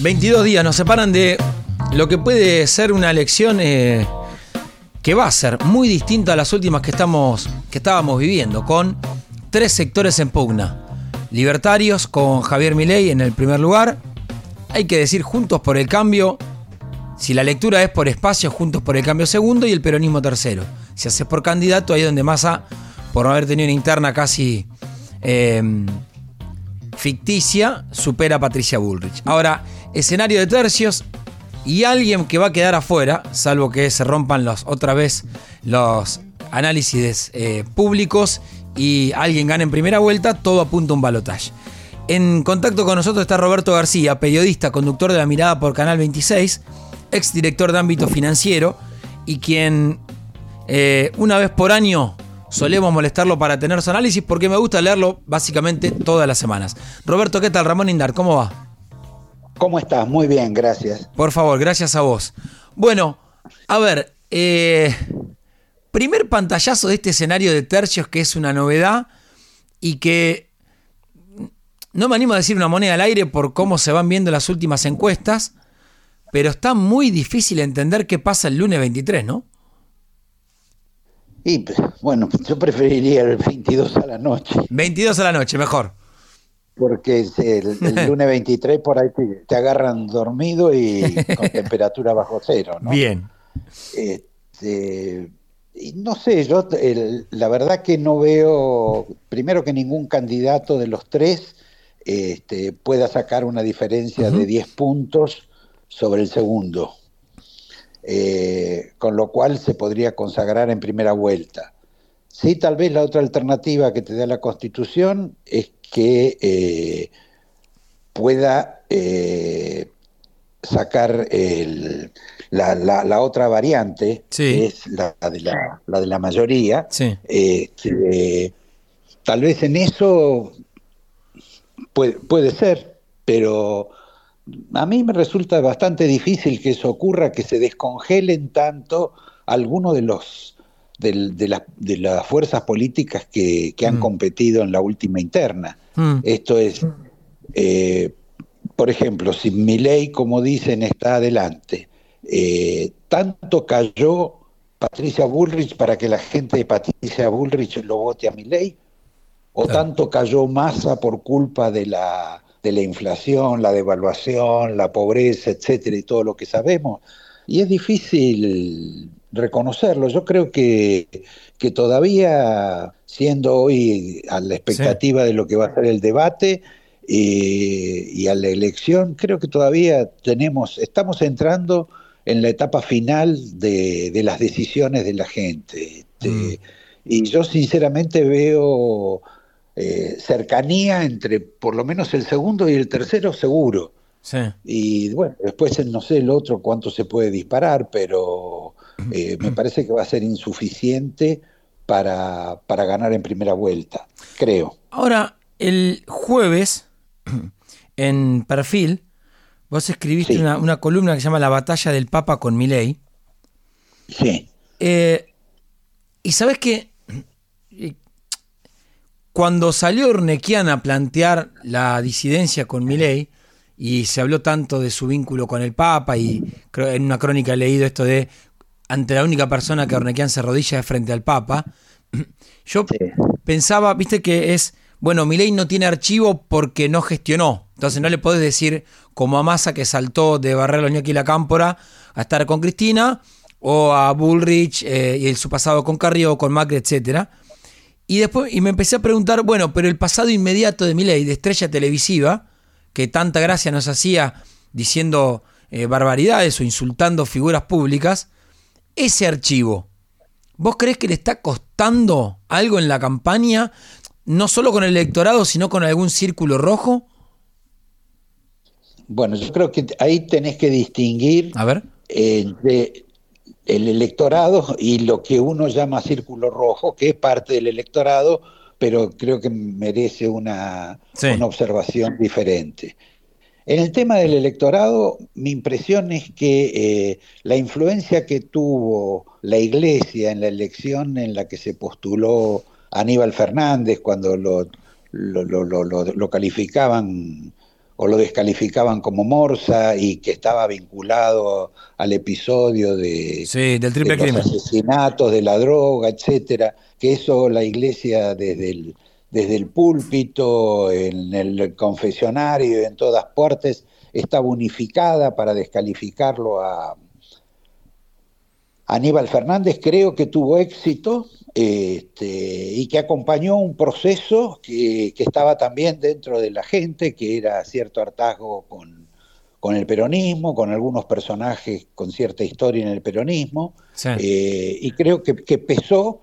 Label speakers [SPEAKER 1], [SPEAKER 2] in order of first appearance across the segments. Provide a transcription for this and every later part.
[SPEAKER 1] 22 días nos separan de lo que puede ser una elección eh, que va a ser muy distinta a las últimas que, estamos, que estábamos viviendo, con tres sectores en pugna. Libertarios con Javier Milei en el primer lugar. Hay que decir Juntos por el Cambio. Si la lectura es por espacio, Juntos por el Cambio segundo y el peronismo tercero. Si haces por candidato, ahí donde Massa, por no haber tenido una interna casi eh, ficticia, supera a Patricia Bullrich. Ahora, escenario de tercios y alguien que va a quedar afuera, salvo que se rompan los, otra vez los análisis eh, públicos y alguien gane en primera vuelta, todo apunta a un balotaje. En contacto con nosotros está Roberto García, periodista, conductor de La Mirada por Canal 26, ex director de ámbito financiero y quien eh, una vez por año solemos molestarlo para tener su análisis porque me gusta leerlo básicamente todas las semanas. Roberto, ¿qué tal? Ramón Indar, ¿cómo va?
[SPEAKER 2] ¿Cómo estás? Muy bien, gracias.
[SPEAKER 1] Por favor, gracias a vos. Bueno, a ver, eh, primer pantallazo de este escenario de tercios que es una novedad y que no me animo a decir una moneda al aire por cómo se van viendo las últimas encuestas, pero está muy difícil entender qué pasa el lunes 23, ¿no?
[SPEAKER 2] Y bueno, yo preferiría el 22 a la noche.
[SPEAKER 1] 22 a la noche, mejor
[SPEAKER 2] porque el, lunes 23 por ahí te, agarran dormido y con temperatura bajo cero. ¿no?
[SPEAKER 1] Bien.
[SPEAKER 2] Este, y no sé, yo la verdad que no veo, primero que ningún candidato de los tres este, pueda sacar una diferencia de 10 puntos sobre el segundo, eh, con lo cual se podría consagrar en primera vuelta. Sí, tal vez la otra alternativa que te da la Constitución es que eh, pueda eh, sacar la, otra variante, que es la de la, de la mayoría. Eh, tal vez en eso puede, puede ser, pero a mí me resulta bastante difícil que eso ocurra, que se descongelen tanto algunos de los de, las fuerzas políticas que, han mm. competido en la última interna. Mm. Esto es, eh, por ejemplo, si mi ley, como dicen, está adelante, eh, tanto cayó Patricia Bullrich para que la gente de Patricia Bullrich lo vote a mi ley, o tanto cayó Massa por culpa de la, de la inflación, la devaluación, la pobreza, etcétera, y todo lo que sabemos. Y es difícil reconocerlo. Yo creo que, que todavía, siendo hoy a la expectativa de lo que va a ser el debate eh, y a la elección, creo que todavía tenemos, estamos entrando en la etapa final de, las decisiones de la gente. Este, mm. Y yo sinceramente veo eh, cercanía entre por lo menos el segundo y el tercero seguro. Y bueno, después no sé el otro cuánto se puede disparar, pero eh, me parece que va a ser insuficiente para, para ganar en primera vuelta, creo.
[SPEAKER 1] Ahora, el jueves, en Perfil, vos escribiste una, columna que se llama La batalla del Papa con Milei.
[SPEAKER 2] Sí.
[SPEAKER 1] Eh, y sabes que cuando salió Urnequian a plantear la disidencia con Milei, y se habló tanto de su vínculo con el Papa, y en una crónica he leído esto de ante la única persona que Ornequian se rodilla es frente al Papa. Yo pensaba, viste que es, bueno, Milei no tiene archivo porque no gestionó. Entonces no le podés decir como a Massa que saltó de Barrero Ñoqui y la Cámpora a estar con Cristina, o a Bullrich eh, y su pasado con Carrió, con Macri, etc. Y después y me empecé a preguntar, bueno, pero el pasado inmediato de Milei, de estrella televisiva, que tanta gracia nos hacía diciendo eh, barbaridades o insultando figuras públicas, ese archivo, ¿vos crees que le está costando algo en la campaña? No solo con el electorado, sino con algún círculo rojo.
[SPEAKER 2] Bueno, yo creo que ahí tenés que distinguir
[SPEAKER 1] A ver.
[SPEAKER 2] entre el electorado y lo que uno llama círculo rojo, que es parte del electorado, pero creo que merece una, una observación diferente. En el tema del electorado, mi impresión es que eh, la influencia que tuvo la Iglesia en la elección en la que se postuló Aníbal Fernández, cuando lo, lo, calificaban o lo descalificaban como Morsa y que estaba vinculado al episodio de,
[SPEAKER 1] del triple
[SPEAKER 2] de los asesinatos, de la droga, etcétera, que eso la iglesia desde el, desde el púlpito, en el confesionario, en todas partes, estaba unificada para descalificarlo a Aníbal Fernández, creo que tuvo éxito este, y que acompañó un proceso que, estaba también dentro de la gente, que era cierto hartazgo con, con el peronismo, con algunos personajes con cierta historia en el peronismo, eh, y creo que, pesó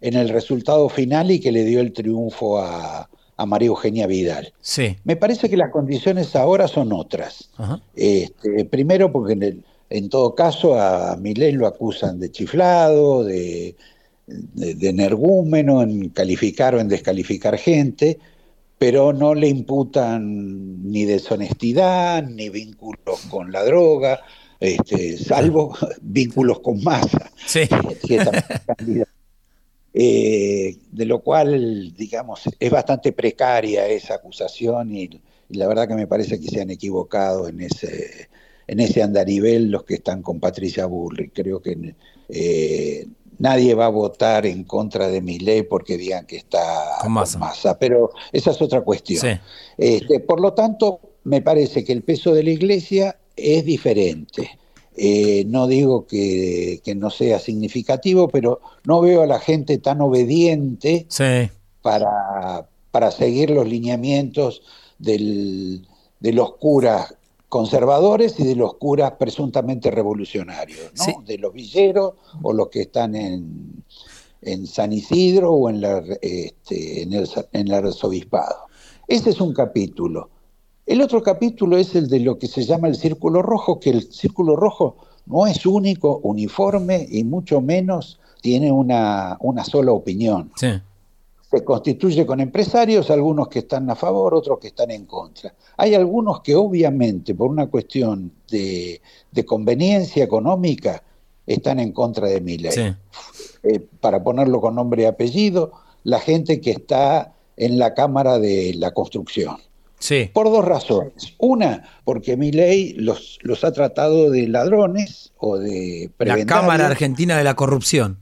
[SPEAKER 2] en el resultado final y que le dio el triunfo a, María Eugenia Vidal.
[SPEAKER 1] Sí.
[SPEAKER 2] Me parece que las condiciones ahora son otras. Este, primero porque en, en todo caso a Milei lo acusan de chiflado, de de, energúmeno, en calificar o en descalificar gente, pero no le imputan ni deshonestidad, ni vínculos con la droga, este, salvo vínculos con masa. Eh, de lo cual, digamos, es bastante precaria esa acusación y, la verdad que me parece que se han equivocado en ese, en ese andarivel los que están con Patricia Burri. Creo que eh, nadie va a votar en contra de mi ley porque digan que está
[SPEAKER 1] con masa.
[SPEAKER 2] pero esa es otra cuestión. Este, por lo tanto, me parece que el peso de la iglesia es diferente. Eh, no digo que, no sea significativo, pero no veo a la gente tan obediente para, para seguir los lineamientos del, de los curas conservadores y de los curas presuntamente revolucionarios, ¿no? de los villeros o los que están en, en San Isidro o en, la, este, en, el, en el arzobispado. Ese es un capítulo. El otro capítulo es el de lo que se llama el círculo rojo, que el círculo rojo no es único, uniforme y mucho menos tiene una, una sola opinión.
[SPEAKER 1] Sí
[SPEAKER 2] se constituye con empresarios, algunos que están a favor, otros que están en contra. Hay algunos que obviamente por una cuestión de, conveniencia económica están en contra de mi ley. Eh, para ponerlo con nombre y apellido, la gente que está en la Cámara de la Construcción.
[SPEAKER 1] Sí.
[SPEAKER 2] Por dos razones. Una, porque mi ley los, los ha tratado de ladrones o de
[SPEAKER 1] La Cámara Argentina de la Corrupción.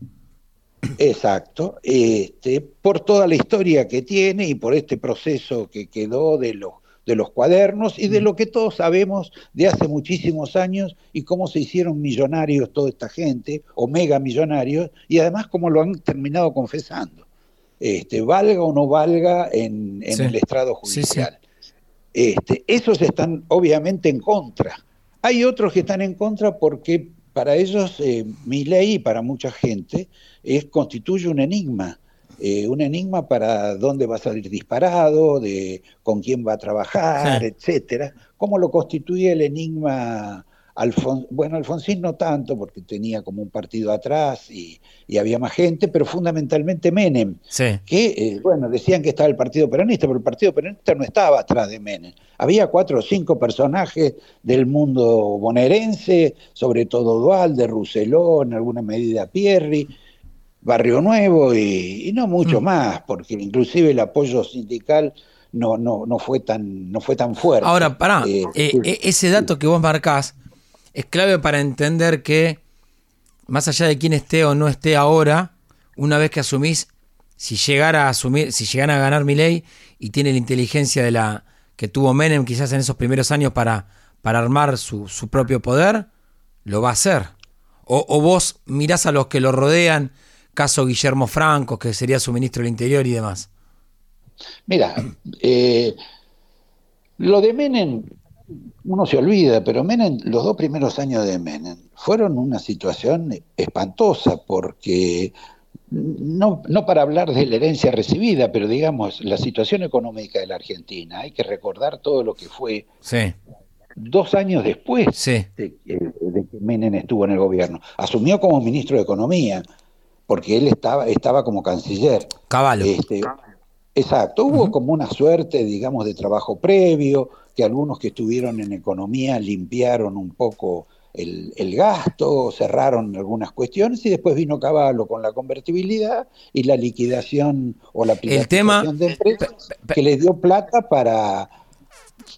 [SPEAKER 2] Exacto, este, por toda la historia que tiene y por este proceso que quedó de los, de los cuadernos y de lo que todos sabemos de hace muchísimos años y cómo se hicieron millonarios toda esta gente, o mega millonarios, y además cómo lo han terminado confesando, este, valga o no valga en, el estrado judicial. Este, esos están obviamente en contra. Hay otros que están en contra porque para ellos eh, mi ley y para mucha gente es, constituye un enigma, eh, un enigma para dónde va a salir disparado, de con quién va a trabajar, etcétera, ¿Cómo lo constituye el enigma bueno, Alfonsín no tanto, porque tenía como un partido atrás y, había más gente, pero fundamentalmente Menem, que, eh, bueno, decían que estaba el Partido Peronista, pero el Partido Peronista no estaba atrás de Menem. Había cuatro o cinco personajes del mundo bonaerense, sobre todo Dualde, Rousseló, en alguna medida Pierri, Barrio Nuevo y, no mucho mm. más, porque inclusive el apoyo sindical no, no, no, fue, tan, no fue tan fuerte.
[SPEAKER 1] Ahora, pará, eh, eh, ese dato que vos marcás es clave para entender que, más allá de quién esté o no esté ahora, una vez que asumís, si llegara a asumir, si llegara a ganar mi ley y tiene la inteligencia de la que tuvo Menem quizás en esos primeros años para, para armar su, propio poder, lo va a hacer. O, vos mirás a los que lo rodean, caso Guillermo Franco, que sería su ministro del Interior y demás.
[SPEAKER 2] Mira, eh, lo de Menem uno se olvida, pero Menem, los dos primeros años de Menem fueron una situación espantosa porque no, no para hablar de la herencia recibida, pero digamos la situación económica de la Argentina, hay que recordar todo lo que fue dos años después de, que Menem estuvo en el gobierno. Asumió como ministro de Economía, porque él estaba, estaba como canciller.
[SPEAKER 1] Caballo.
[SPEAKER 2] Este, exacto, hubo como una suerte, digamos, de trabajo previo, que algunos que estuvieron en economía limpiaron un poco el, gasto, cerraron algunas cuestiones y después vino Caballo con la convertibilidad y la liquidación o la
[SPEAKER 1] privatización
[SPEAKER 2] de empresas que le dio plata para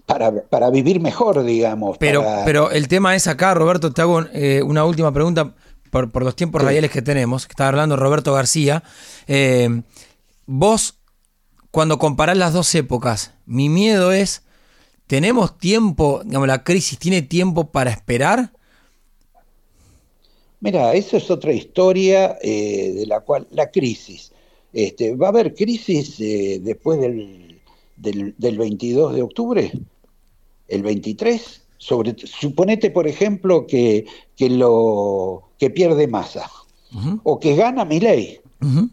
[SPEAKER 2] para, vivir mejor, digamos.
[SPEAKER 1] Pero, pero el tema es acá, Roberto, te hago eh, una última pregunta por, por los tiempos radiales que tenemos, que está hablando Roberto García. Eh, vos, cuando comparás las dos épocas, mi miedo es, ¿tenemos tiempo, digamos, la crisis tiene tiempo para esperar?
[SPEAKER 2] Mira, eso es otra historia eh, de la cual, la crisis. Este, ¿Va a haber crisis después del, del, del 22 de octubre? el 23, sobre, suponete por ejemplo que, que, lo, que pierde masa o que gana mi ley.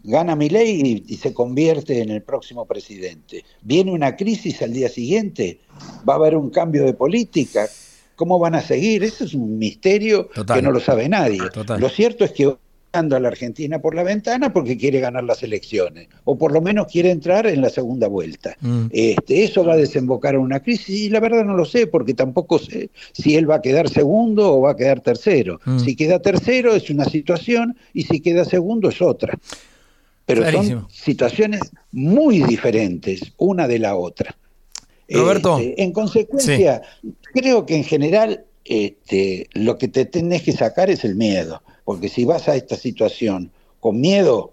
[SPEAKER 2] Gana mi ley y, se convierte en el próximo presidente. Viene una crisis al día siguiente, va a haber un cambio de política. ¿Cómo van a seguir? Eso es un misterio que no lo sabe nadie. Lo cierto es que a la Argentina por la ventana porque quiere ganar las elecciones, o por lo menos quiere entrar en la segunda vuelta. Mm. Este, eso va a desembocar en una crisis, y la verdad no lo sé, porque tampoco sé si él va a quedar segundo o va a quedar tercero. Mm. Si queda tercero es una situación, y si queda segundo es otra. Pero son situaciones muy diferentes una de la otra.
[SPEAKER 1] Roberto.
[SPEAKER 2] Este, en consecuencia, creo que en general este, lo que te tenés que sacar es el miedo. Porque si vas a esta situación con miedo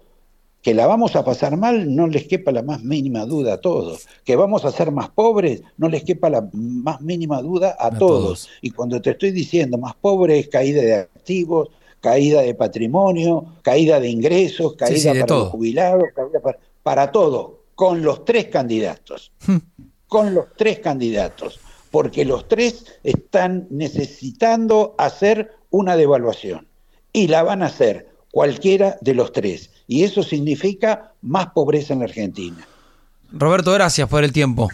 [SPEAKER 2] que la vamos a pasar mal, no les quepa la más mínima duda a todos. Que vamos a ser más pobres, no les quepa la más mínima duda a, todos. Y cuando te estoy diciendo más pobres, caída de activos, caída de patrimonio, caída de ingresos, caída para los jubilados, caída para, para todo, con los tres candidatos. Hmm. con los tres candidatos. Porque los tres están necesitando hacer una devaluación y la van a hacer cualquiera de los tres. Y eso significa más pobreza en la Argentina.
[SPEAKER 1] Roberto, gracias por el tiempo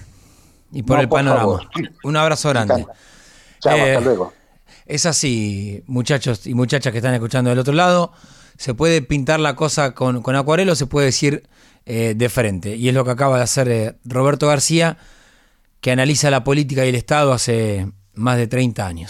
[SPEAKER 1] y por el panorama. Un abrazo grande.
[SPEAKER 2] Chao, hasta eh, luego.
[SPEAKER 1] Es así, muchachos y muchachas que están escuchando del otro lado. Se puede pintar la cosa con, con acuarelo, se puede decir eh, de frente. Y es lo que acaba de hacer eh, Roberto García, que analiza la política y el Estado hace más de 30 años.